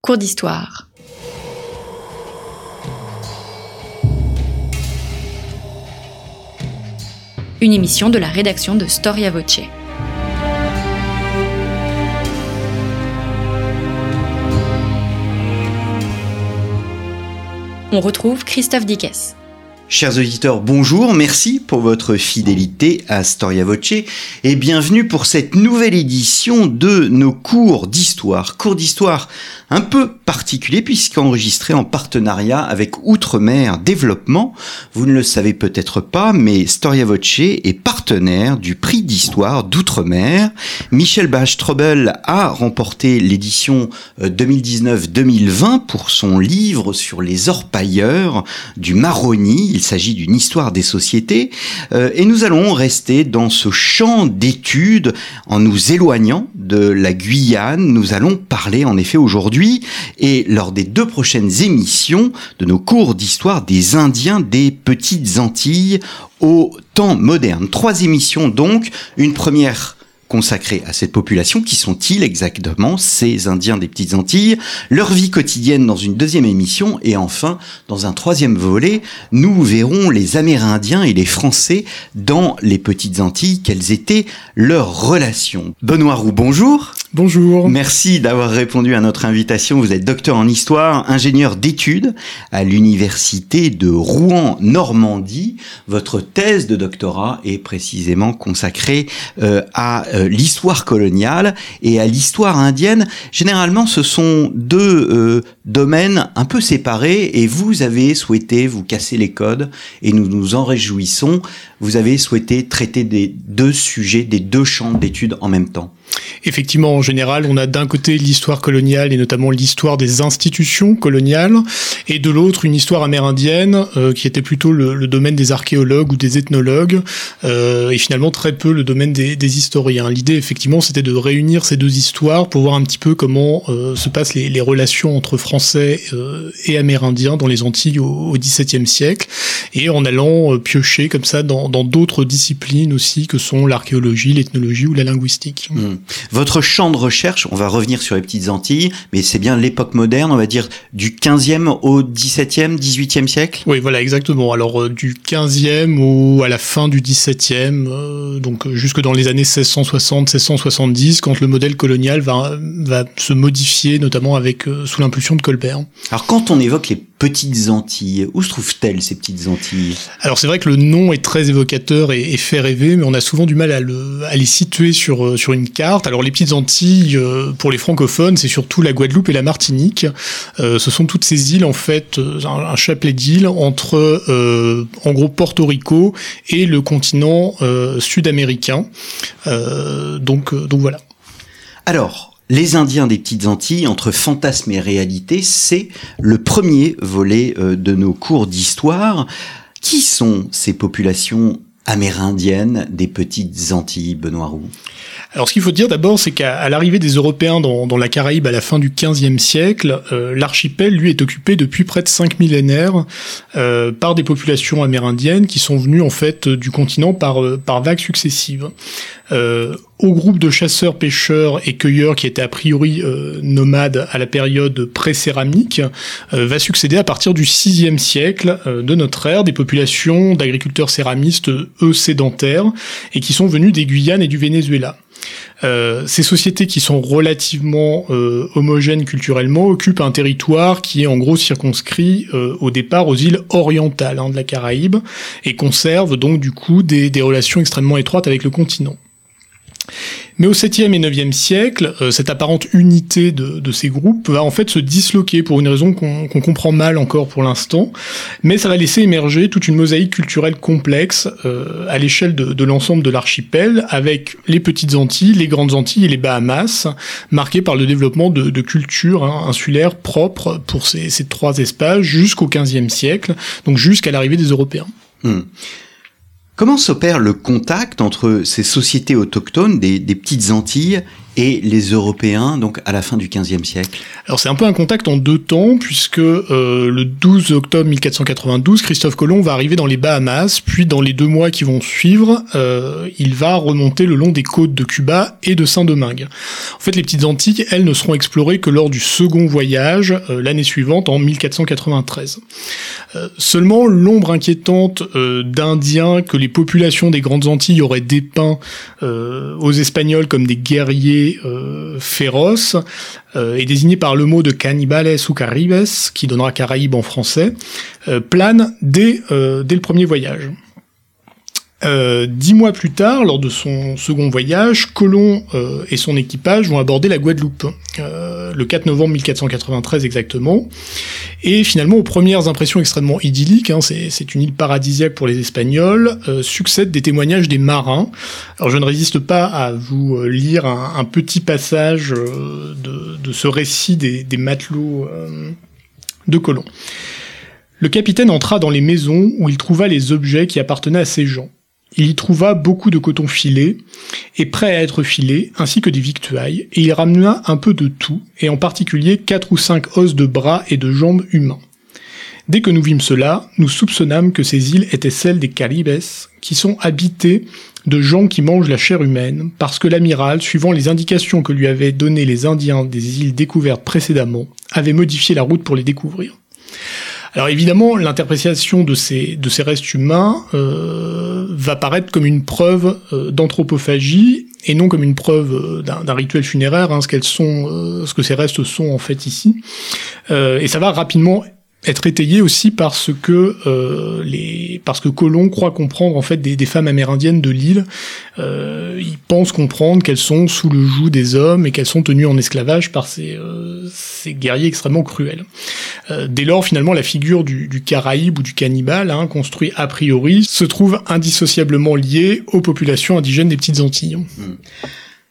Cours d'histoire. Une émission de la rédaction de Storia Voce. On retrouve Christophe Dickès. Chers auditeurs, bonjour, merci pour votre fidélité à Storia Voce et bienvenue pour cette nouvelle édition de nos cours d'histoire. Cours d'histoire un peu particulier puisqu'enregistré en partenariat avec Outre-mer Développement. Vous ne le savez peut-être pas, mais Storia Voce est partenaire du prix d'histoire d'Outre-mer. Michel Bach-Strobel a remporté l'édition 2019-2020 euh, pour son livre sur les orpailleurs du Maroni il s'agit d'une histoire des sociétés, euh, et nous allons rester dans ce champ d'études en nous éloignant de la Guyane. Nous allons parler en effet aujourd'hui et lors des deux prochaines émissions de nos cours d'histoire des Indiens des Petites Antilles au temps moderne. Trois émissions donc, une première consacrés à cette population. Qui sont-ils exactement, ces Indiens des Petites Antilles Leur vie quotidienne dans une deuxième émission. Et enfin, dans un troisième volet, nous verrons les Amérindiens et les Français dans les Petites Antilles. Quelles étaient leurs relations Benoît Roux, bonjour. Bonjour. Merci d'avoir répondu à notre invitation. Vous êtes docteur en histoire, ingénieur d'études à l'université de Rouen-Normandie. Votre thèse de doctorat est précisément consacrée euh, à euh, l'histoire coloniale et à l'histoire indienne. Généralement, ce sont deux euh, domaines un peu séparés et vous avez souhaité vous casser les codes et nous nous en réjouissons. Vous avez souhaité traiter des deux sujets, des deux champs d'études en même temps. Effectivement, en général, on a d'un côté l'histoire coloniale et notamment l'histoire des institutions coloniales, et de l'autre une histoire amérindienne euh, qui était plutôt le, domaine des archéologues ou des ethnologues, euh, et finalement très peu le domaine des, historiens. L'idée, effectivement, c'était de réunir ces deux histoires pour voir un petit peu comment euh, se passent les, relations entre Français et Amérindiens dans les Antilles au, XVIIe siècle, et en allant piocher comme ça dans d'autres disciplines aussi que sont l'archéologie, l'ethnologie ou la linguistique. Mmh. Votre champ de recherche, on va revenir sur les petites Antilles, mais c'est bien l'époque moderne, on va dire du 15e au 17e, 18e siècle? Oui, voilà, exactement. Alors euh, du 15e ou à la fin du 17e, euh, donc euh, jusque dans les années 1660, 1670, quand le modèle colonial va, va se modifier, notamment avec sous l'impulsion de Colbert. Alors quand on évoque les petites Antilles. Où se trouvent-elles ces petites Antilles? Alors c'est vrai que le nom est très évocateur et, fait rêver, mais on a souvent du mal à, le, à les situer sur, sur une carte. Alors les petites Antilles, euh, pour les francophones, c'est surtout la Guadeloupe et la Martinique. Euh, ce sont toutes ces îles, en fait, un, chapelet d'îles entre, en gros, Porto Rico et le continent sud-américain. donc, donc voilà. Alors, les Indiens des Petites Antilles, entre fantasme et réalité, c'est le premier volet euh, de nos cours d'histoire. Qui sont ces populations amérindiennes des Petites Antilles, Benoît Roux? Alors ce qu'il faut dire d'abord, c'est qu'à l'arrivée des Européens dans, la Caraïbe à la fin du XVe siècle, euh, l'archipel, lui, est occupé depuis près de cinq millénaires euh, par des populations amérindiennes qui sont venues en fait du continent par, euh, vagues successives. au groupe de chasseurs, pêcheurs et cueilleurs qui étaient a priori nomades à la période pré-céramique, va succéder à partir du VIe siècle de notre ère des populations d'agriculteurs céramistes, eux sédentaires, et qui sont venus des Guyanes et du Venezuela. Euh, ces sociétés qui sont relativement euh, homogènes culturellement occupent un territoire qui est en gros circonscrit euh, au départ aux îles orientales hein, de la Caraïbe et conservent donc du coup des relations extrêmement étroites avec le continent. Mais au 7e et 9e siècle, euh, cette apparente unité de, ces groupes va en fait se disloquer pour une raison qu'on comprend mal encore pour l'instant, mais ça va laisser émerger toute une mosaïque culturelle complexe euh, à l'échelle de, l'ensemble de l'archipel, avec les petites Antilles, les grandes Antilles et les Bahamas, marquées par le développement de, cultures hein, insulaires propres pour ces, trois espaces jusqu'au 15e siècle, donc jusqu'à l'arrivée des Européens. Hmm. Comment s'opère le contact entre ces sociétés autochtones des, petites Antilles et les Européens, donc à la fin du XVe siècle Alors c'est un peu un contact en deux temps, puisque euh, le 12 octobre 1492, Christophe Colomb va arriver dans les Bahamas, puis dans les deux mois qui vont suivre, euh, il va remonter le long des côtes de Cuba et de Saint-Domingue. En fait, les petites Antilles, elles, ne seront explorées que lors du second voyage, euh, l'année suivante, en 1493. Euh, seulement, l'ombre inquiétante d'Indiens que les populations des grandes Antilles auraient dépeint aux Espagnols comme des guerriers euh, féroce euh, est désigné par le mot de cannibales ou caribes, qui donnera Caraïbes en français, euh, plane dès, dès le premier voyage. Euh, dix mois plus tard, lors de son second voyage, Colomb euh, et son équipage vont aborder la Guadeloupe, euh, le 4 novembre 1493 exactement. Et finalement, aux premières impressions extrêmement idylliques, hein, c'est une île paradisiaque pour les Espagnols, succèdent des témoignages des marins. Alors je ne résiste pas à vous lire un, petit passage de, ce récit des, des matelots de Colomb. Le capitaine entra dans les maisons où il trouva les objets qui appartenaient à ces gens. Il y trouva beaucoup de coton filé et prêt à être filé, ainsi que des victuailles, et il ramena un peu de tout, et en particulier quatre ou cinq os de bras et de jambes humains. Dès que nous vîmes cela, nous soupçonnâmes que ces îles étaient celles des Caribes, qui sont habitées de gens qui mangent la chair humaine, parce que l'amiral, suivant les indications que lui avaient données les Indiens des îles découvertes précédemment, avait modifié la route pour les découvrir. Alors évidemment, l'interprétation de ces, de ces restes humains euh, va paraître comme une preuve euh, d'anthropophagie et non comme une preuve euh, d'un rituel funéraire, hein, ce qu'elles sont, ce que ces restes sont en fait ici. et ça va rapidement être étayé aussi parce que euh, les parce que Colomb croit comprendre en fait des, des femmes amérindiennes de l'île. Euh, il pense comprendre qu'elles sont sous le joug des hommes et qu'elles sont tenues en esclavage par ces, euh, ces guerriers extrêmement cruels. Euh, dès lors, finalement, la figure du, du caraïbe ou du cannibale, hein, construit a priori, se trouve indissociablement liée aux populations indigènes des petites Antilles. Hmm.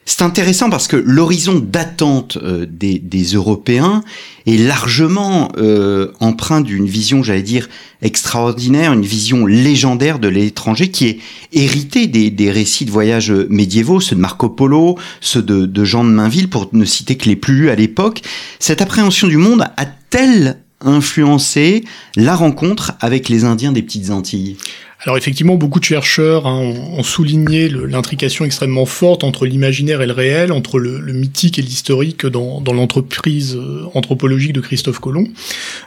C'est intéressant parce que l'horizon d'attente euh, des, Européens est largement euh, empreint d'une vision, j'allais dire, extraordinaire, une vision légendaire de l'étranger qui est héritée des, récits de voyages médiévaux, ceux de Marco Polo, ceux de, Jean de Mainville, pour ne citer que les plus lus à l'époque. Cette appréhension du monde a-t-elle influencé la rencontre avec les Indiens des petites Antilles alors effectivement, beaucoup de chercheurs hein, ont, souligné l'intrication extrêmement forte entre l'imaginaire et le réel, entre le, mythique et l'historique dans, l'entreprise euh, anthropologique de Christophe Colomb.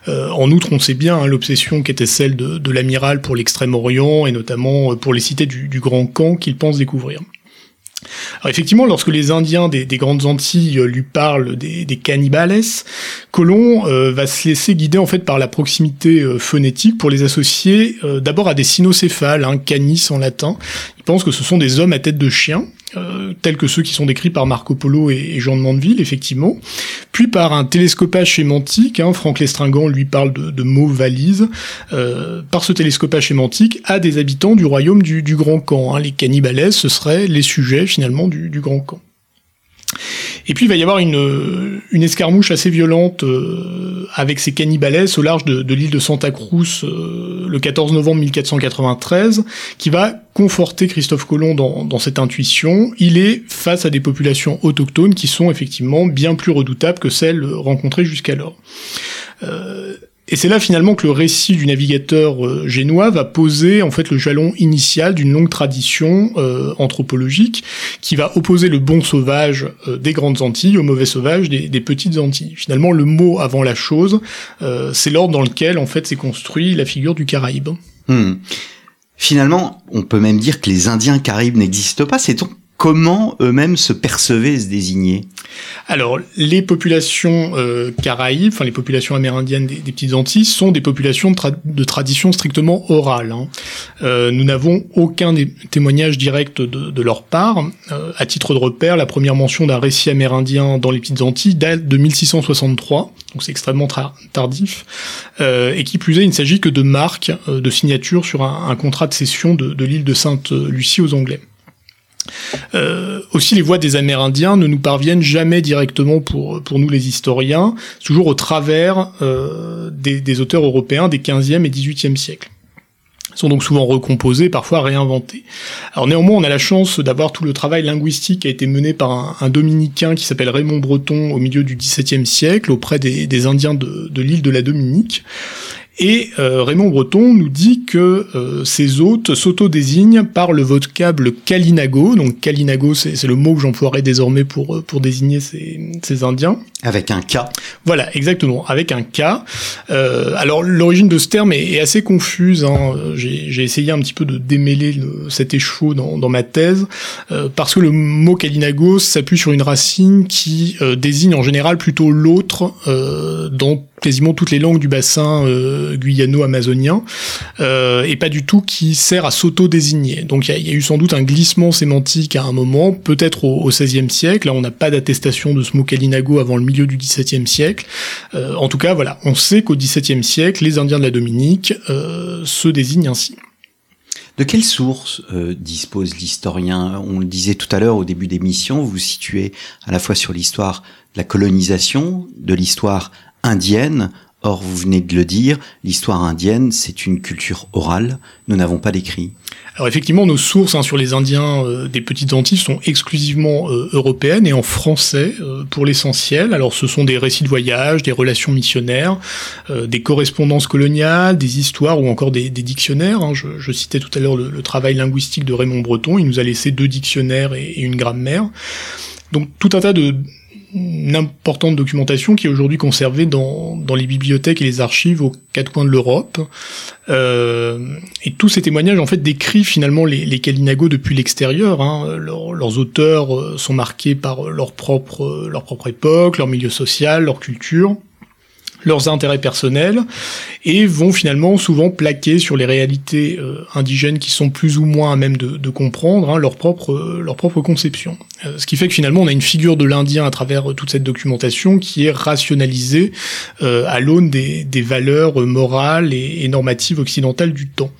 Euh, en outre, on sait bien hein, l'obsession qui était celle de, l'amiral pour l'Extrême-Orient et notamment euh, pour les cités du, du Grand Camp qu'il pense découvrir. Alors effectivement, lorsque les Indiens des, grandes Antilles euh, lui parlent des, cannibales, Colomb euh, va se laisser guider en fait par la proximité euh, phonétique pour les associer d'abord à des cynocéphales, hein, canis en latin. Il pense que ce sont des hommes à tête de chien, euh, tels que ceux qui sont décrits par Marco Polo et, Jean de Mandeville, effectivement, puis par un télescopage sémantique, hein, Franck Lestringant lui parle de, mots valises, euh, par ce télescopage sémantique à des habitants du royaume du, Grand Camp. Hein. Les cannibales, ce seraient les sujets finalement du Grand Camp. Et puis il va y avoir une, une escarmouche assez violente euh, avec ces cannibales au large de, de l'île de Santa Cruz euh, le 14 novembre 1493, qui va conforter Christophe Colomb dans, dans, cette intuition. Il est face à des populations autochtones qui sont effectivement bien plus redoutables que celles rencontrées jusqu'alors. Euh, et c'est là finalement que le récit du navigateur euh, génois va poser en fait le jalon initial d'une longue tradition euh, anthropologique qui va opposer le bon sauvage euh, des grandes Antilles au mauvais sauvage des, petites Antilles. Finalement, le mot avant la chose, c'est l'ordre dans lequel en fait s'est construit la figure du Caraïbe. Hmm. Finalement, on peut même dire que les Indiens Caraïbes n'existent pas. C'est comment eux-mêmes se percevaient et se désignaient Alors, les populations euh, caraïbes, enfin les populations amérindiennes des, Petites Antilles, sont des populations de, tradition strictement orale. Hein. Euh, nous n'avons aucun témoignage direct de, leur part. Euh, à titre de repère, la première mention d'un récit amérindien dans les Petites Antilles date de 1663, donc c'est extrêmement tardif. et qui plus est, il ne s'agit que de marques de signature sur un, contrat de cession de l'île de Sainte-Lucie aux Anglais. Euh, aussi, les voix des Amérindiens ne nous parviennent jamais directement pour, pour nous les historiens, toujours au travers euh, des, auteurs européens des 15e et 18e siècles. sont donc souvent recomposées, parfois réinventées. Alors néanmoins, on a la chance d'avoir tout le travail linguistique qui a été mené par un, dominicain qui s'appelle Raymond Breton au milieu du XVIIe siècle auprès des, Indiens de l'île de la Dominique. Et euh, Raymond Breton nous dit que euh, ces hôtes s'auto-désignent par le vocable Kalinago. Donc Kalinago, c'est le mot que j'emploierai désormais pour, euh, pour désigner ces Indiens. Avec un K. Voilà, exactement, avec un K. Euh, alors l'origine de ce terme est, assez confuse. Hein. J'ai essayé un petit peu de démêler le, cet écheveau dans, dans ma thèse, euh, parce que le mot Kalinago s'appuie sur une racine qui euh, désigne en général plutôt l'autre dans quasiment toutes les langues du bassin euh, guyano-amazonien, euh, et pas du tout qui sert à s'auto-désigner. Donc il y, y, a eu sans doute un glissement sémantique à un moment, peut-être au XVIe siècle. Là, on n'a pas d'attestation de ce mot kalinago avant le milieu du XVIIe siècle. Euh, en tout cas, voilà, on sait qu'au XVIIe siècle, les Indiens de la Dominique euh, se désignent ainsi. De quelles sources euh, dispose l'historien? On le disait tout à l'heure au début d'émission, vous vous situez à la fois sur l'histoire de la colonisation, de l'histoire indienne. Or, vous venez de le dire, l'histoire indienne, c'est une culture orale. Nous n'avons pas d'écrit. Alors effectivement, nos sources hein, sur les Indiens euh, des Petites Antilles sont exclusivement euh, européennes et en français euh, pour l'essentiel. Alors ce sont des récits de voyage, des relations missionnaires, euh, des correspondances coloniales, des histoires ou encore des, dictionnaires. Hein. Je, citais tout à l'heure le, travail linguistique de Raymond Breton. Il nous a laissé deux dictionnaires et une grammaire. Donc tout un tas de, une importante documentation qui est aujourd'hui conservée dans, dans les bibliothèques et les archives aux quatre coins de l'Europe. Euh, et tous ces témoignages en fait décrivent finalement les, les Kalinago depuis l'extérieur. Hein. Leur, leurs auteurs euh, sont marqués par leur propre, leur propre époque, leur milieu social, leur culture leurs intérêts personnels et vont finalement souvent plaquer sur les réalités euh, indigènes qui sont plus ou moins à même de, comprendre hein, leur propre euh, leur propre conception. Euh, ce qui fait que finalement on a une figure de l'Indien à travers toute cette documentation qui est rationalisée à l'aune des, valeurs morales et, normatives occidentales du temps.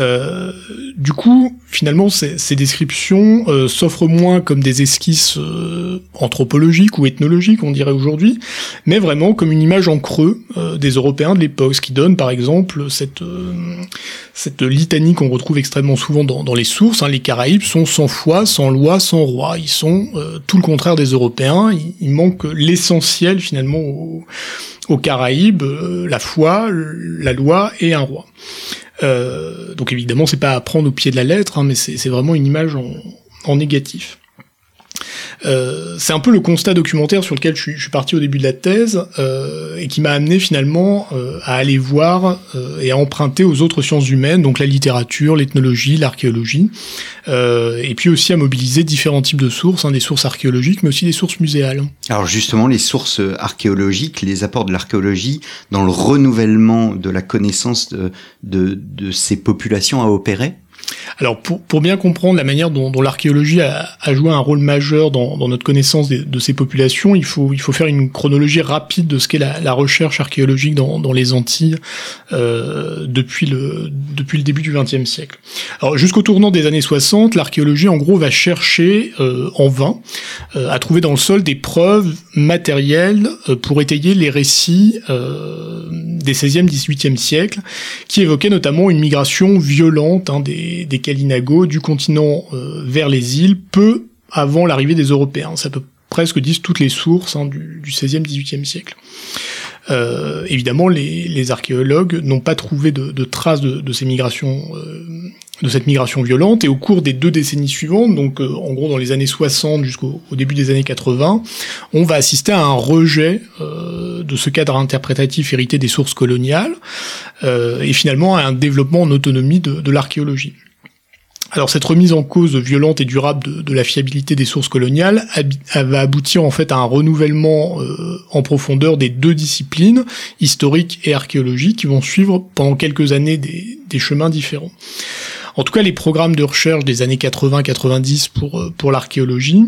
Euh, du coup, finalement, ces, ces descriptions euh, s'offrent moins comme des esquisses euh, anthropologiques ou ethnologiques, on dirait aujourd'hui, mais vraiment comme une image en creux euh, des Européens de l'époque, ce qui donne, par exemple, cette, euh, cette litanie qu'on retrouve extrêmement souvent dans, dans les sources. Hein, les Caraïbes sont sans foi, sans loi, sans roi. Ils sont tout le contraire des Européens. Il, il manque l'essentiel, finalement, aux, aux Caraïbes, la foi, la loi et un roi. Euh, donc évidemment, c'est pas à prendre au pied de la lettre, hein, mais c'est vraiment une image en, en négatif. Euh, c'est un peu le constat documentaire sur lequel je suis, je suis parti au début de la thèse euh, et qui m'a amené finalement euh, à aller voir euh, et à emprunter aux autres sciences humaines, donc la littérature, l'ethnologie, l'archéologie, euh, et puis aussi à mobiliser différents types de sources, hein, des sources archéologiques, mais aussi des sources muséales. Alors justement, les sources archéologiques, les apports de l'archéologie dans le renouvellement de la connaissance de, de, de ces populations à opérer? Alors pour, pour bien comprendre la manière dont, dont l'archéologie a, a, joué un rôle majeur dans, dans notre connaissance de, de, ces populations, il faut, il faut faire une chronologie rapide de ce qu'est la, la, recherche archéologique dans, dans les Antilles euh, depuis, le, depuis le début du XXe siècle. Alors jusqu'au tournant des années 60, l'archéologie en gros va chercher euh, en vain euh, à trouver dans le sol des preuves matérielles euh, pour étayer les récits euh, des 16e, 18e siècles qui évoquaient notamment une migration violente hein, des des, Kalinago du continent euh, vers les îles peu avant l'arrivée des Européens. Ça peut presque disent toutes les sources hein, du, du 16e, 18e siècle. Euh, évidemment, les, archéologues n'ont pas trouvé de, traces de, ces migrations, euh, de cette migration violente, et au cours des deux décennies suivantes, donc en gros dans les années 60 jusqu'au début des années 80, on va assister à un rejet de ce cadre interprétatif hérité des sources coloniales, et finalement à un développement en autonomie de l'archéologie. Alors cette remise en cause violente et durable de, la fiabilité des sources coloniales va aboutir en fait à un renouvellement euh, en profondeur des deux disciplines, historique et archéologique, qui vont suivre pendant quelques années des, des chemins différents. En tout cas, les programmes de recherche des années 80-90 pour, euh, pour l'archéologie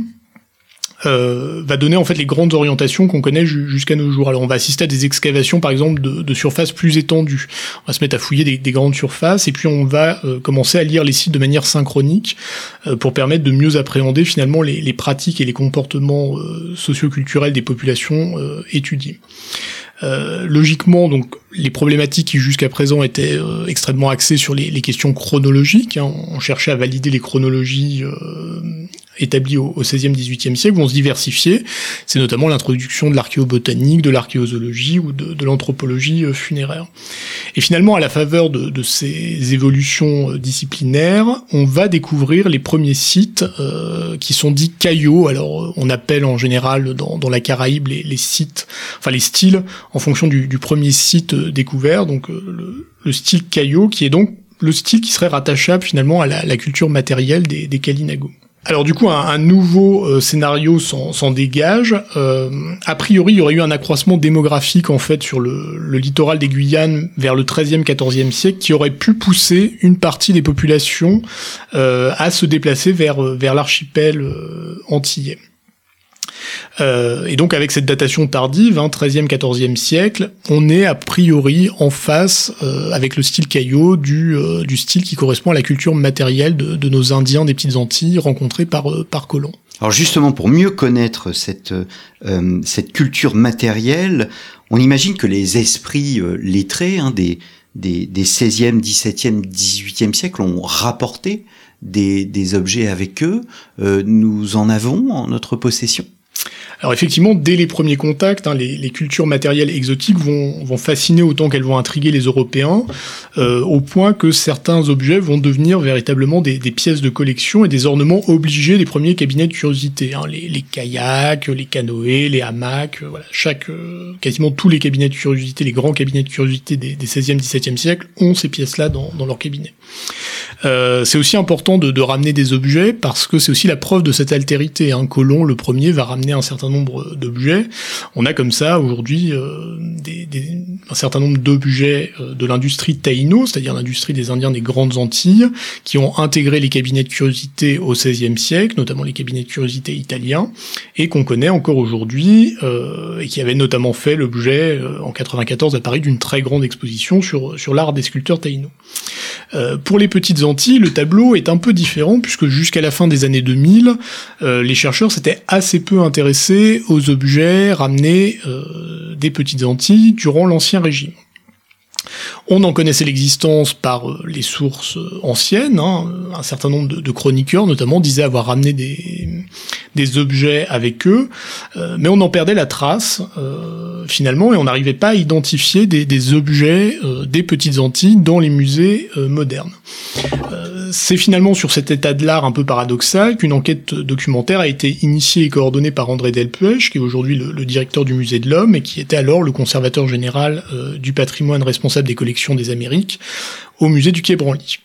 euh, va donner en fait les grandes orientations qu'on connaît jusqu'à nos jours. Alors on va assister à des excavations par exemple de, surfaces plus étendues. On va se mettre à fouiller des, des grandes surfaces et puis on va euh, commencer à lire les sites de manière synchronique euh, pour permettre de mieux appréhender finalement les, les pratiques et les comportements socioculturels des populations étudiées. Logiquement, donc les problématiques qui jusqu'à présent étaient euh, extrêmement axées sur les, questions chronologiques. Hein. On cherchait à valider les chronologies établis au, XVIe, XVIIIe siècle vont se diversifier. C'est notamment l'introduction de l'archéobotanique, de l'archéozoologie ou de, l'anthropologie euh, funéraire. Et finalement, à la faveur de, ces évolutions euh, disciplinaires, on va découvrir les premiers sites euh, qui sont dits caillots. Alors, on appelle en général dans, la Caraïbe les, sites, enfin les styles, en fonction du, premier site découvert. Donc, le, style caillot, qui est donc le style qui serait rattachable finalement à la, culture matérielle des, des Kalinago. Alors du coup, un, nouveau euh, scénario s'en dégage. Euh, a priori, il y aurait eu un accroissement démographique en fait sur le, littoral des Guyanes vers le 13e, 14e siècle qui aurait pu pousser une partie des populations euh, à se déplacer vers, vers l'archipel antillais. Euh, et donc avec cette datation tardive, hein, 13e, 14e siècle, on est a priori en face, euh, avec le style caillot, du, euh, du style qui correspond à la culture matérielle de, de nos Indiens des Petites Antilles rencontrés par, par Colomb. Alors justement, pour mieux connaître cette, cette culture matérielle, on imagine que les esprits lettrés hein, des, des, des 16e, 17e, 18e siècle ont rapporté des, des objets avec eux. nous en avons en notre possession? Alors effectivement, dès les premiers contacts, hein, les, cultures matérielles exotiques vont, fasciner autant qu'elles vont intriguer les Européens, euh, au point que certains objets vont devenir véritablement des, pièces de collection et des ornements obligés des premiers cabinets de curiosité. Hein, les, kayaks, les canoës, les hamacs, euh, chaque, euh, quasiment tous les cabinets de curiosité, les grands cabinets de curiosité des, des 16e, 17e siècles ont ces pièces-là dans, leur cabinet. c'est aussi important de, de, ramener des objets parce que c'est aussi la preuve de cette altérité. Hein. Colomb, le premier, va ramener un certain nombre d'objets. On a comme ça aujourd'hui euh, un certain nombre d'objets euh, de l'industrie taïno, c'est-à-dire l'industrie des Indiens des Grandes Antilles, qui ont intégré les cabinets de curiosité au XVIe siècle, notamment les cabinets de curiosité italiens, et qu'on connaît encore aujourd'hui, euh, et qui avaient notamment fait l'objet en 94 à Paris d'une très grande exposition sur, sur l'art des sculpteurs taïno. pour les petites Antilles, le tableau est un peu différent puisque jusqu'à la fin des années 2000, les chercheurs s'étaient assez peu aux objets ramenés euh, des petites Antilles durant l'Ancien Régime. On en connaissait l'existence par euh, les sources euh, anciennes. Hein. Un certain nombre de, chroniqueurs, notamment, disaient avoir ramené des, objets avec eux, mais on en perdait la trace finalement, et on n'arrivait pas à identifier des objets des petites Antilles dans les musées modernes c'est finalement sur cet état de l'art un peu paradoxal qu'une enquête documentaire a été initiée et coordonnée par André Delpech, qui est aujourd'hui le, directeur du Musée de l'Homme et qui était alors le conservateur général euh, du patrimoine responsable des collections des Amériques au musée du Quai Branly.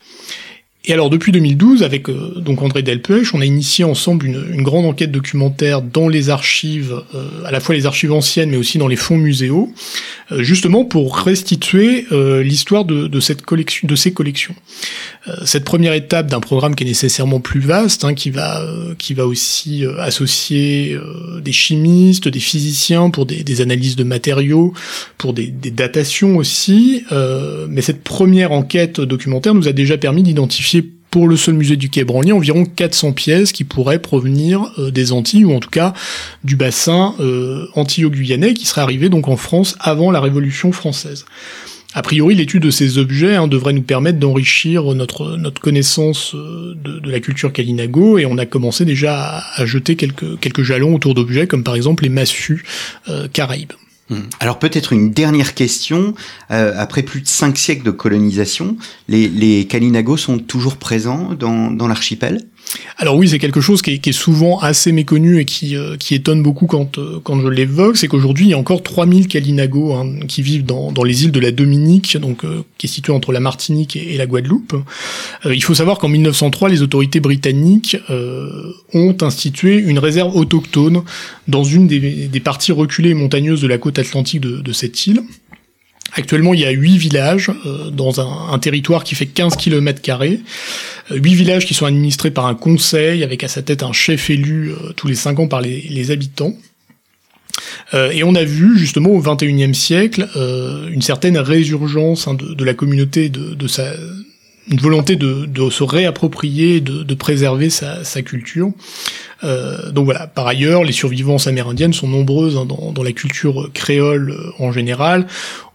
Et alors depuis 2012, avec euh, donc André Delpech, on a initié ensemble une, grande enquête documentaire dans les archives, euh, à la fois les archives anciennes, mais aussi dans les fonds muséaux, euh, justement pour restituer l'histoire de, cette collection, de ces collections. cette première étape d'un programme qui est nécessairement plus vaste, hein, qui va qui va aussi associer des chimistes, des physiciens pour des, analyses de matériaux, pour des, des datations aussi. mais cette première enquête documentaire nous a déjà permis d'identifier pour le seul musée du Quai Branly environ 400 pièces qui pourraient provenir euh, des Antilles ou en tout cas du bassin euh, antillo-guyanais qui serait arrivé donc en France avant la Révolution française. A priori, l'étude de ces objets hein, devrait nous permettre d'enrichir notre, notre connaissance euh, de, la culture Kalinago et on a commencé déjà à, jeter quelques, quelques jalons autour d'objets comme par exemple les massues caraïbes. Hmm. Alors peut-être une dernière question. Euh, après plus de cinq siècles de colonisation, les, les Kalinagos sont toujours présents dans, dans l'archipel? Alors oui, c'est quelque chose qui est, souvent assez méconnu et qui, euh, étonne beaucoup quand, euh, quand je l'évoque, c'est qu'aujourd'hui il y a encore 3000 Kalinago hein, qui vivent dans, les îles de la Dominique, donc euh, qui est située entre la Martinique et, la Guadeloupe. il faut savoir qu'en 1903, les autorités britanniques ont institué une réserve autochtone dans une des, parties reculées et montagneuses de la côte atlantique de cette île. Actuellement, il y a huit villages euh, dans un, territoire qui fait 15 km carrés. Euh, huit villages qui sont administrés par un conseil avec à sa tête un chef élu euh, tous les cinq ans par les, habitants. et on a vu justement au XXIe siècle une certaine résurgence hein, de, la communauté, de, sa, une volonté de, se réapproprier, de, préserver sa culture. Donc voilà. Par ailleurs, les survivances amérindiennes sont nombreuses hein, dans, la culture créole en général.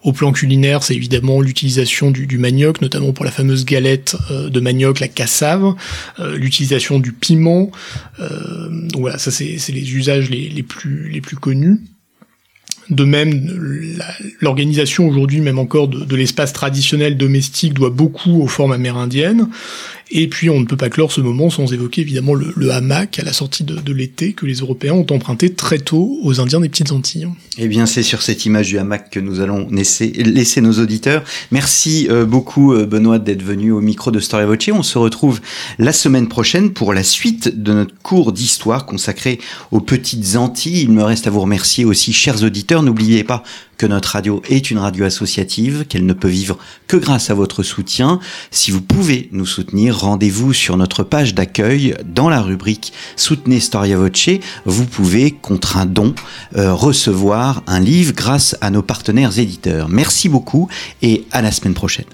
Au plan culinaire, c'est évidemment l'utilisation du, manioc, notamment pour la fameuse galette euh, de manioc, la cassave, euh, l'utilisation du piment. Euh, donc voilà, ça c'est les usages les, plus, connus. De même, l'organisation aujourd'hui, même encore de l'espace traditionnel domestique, doit beaucoup aux formes amérindiennes. Et puis on ne peut pas clore ce moment sans évoquer évidemment le, hamac à la sortie de, l'été que les Européens ont emprunté très tôt aux Indiens des Petites Antilles. Eh bien c'est sur cette image du hamac que nous allons laisser, nos auditeurs. Merci euh, beaucoup euh, Benoît d'être venu au micro de Storia Voce. On se retrouve la semaine prochaine pour la suite de notre cours d'histoire consacré aux Petites Antilles. Il me reste à vous remercier aussi chers auditeurs. N'oubliez pas que notre radio est une radio associative, qu'elle ne peut vivre que grâce à votre soutien. Si vous pouvez nous soutenir, rendez-vous sur notre page d'accueil dans la rubrique Soutenez Storia Voce. Vous pouvez, contre un don, euh, recevoir un livre grâce à nos partenaires éditeurs. Merci beaucoup et à la semaine prochaine.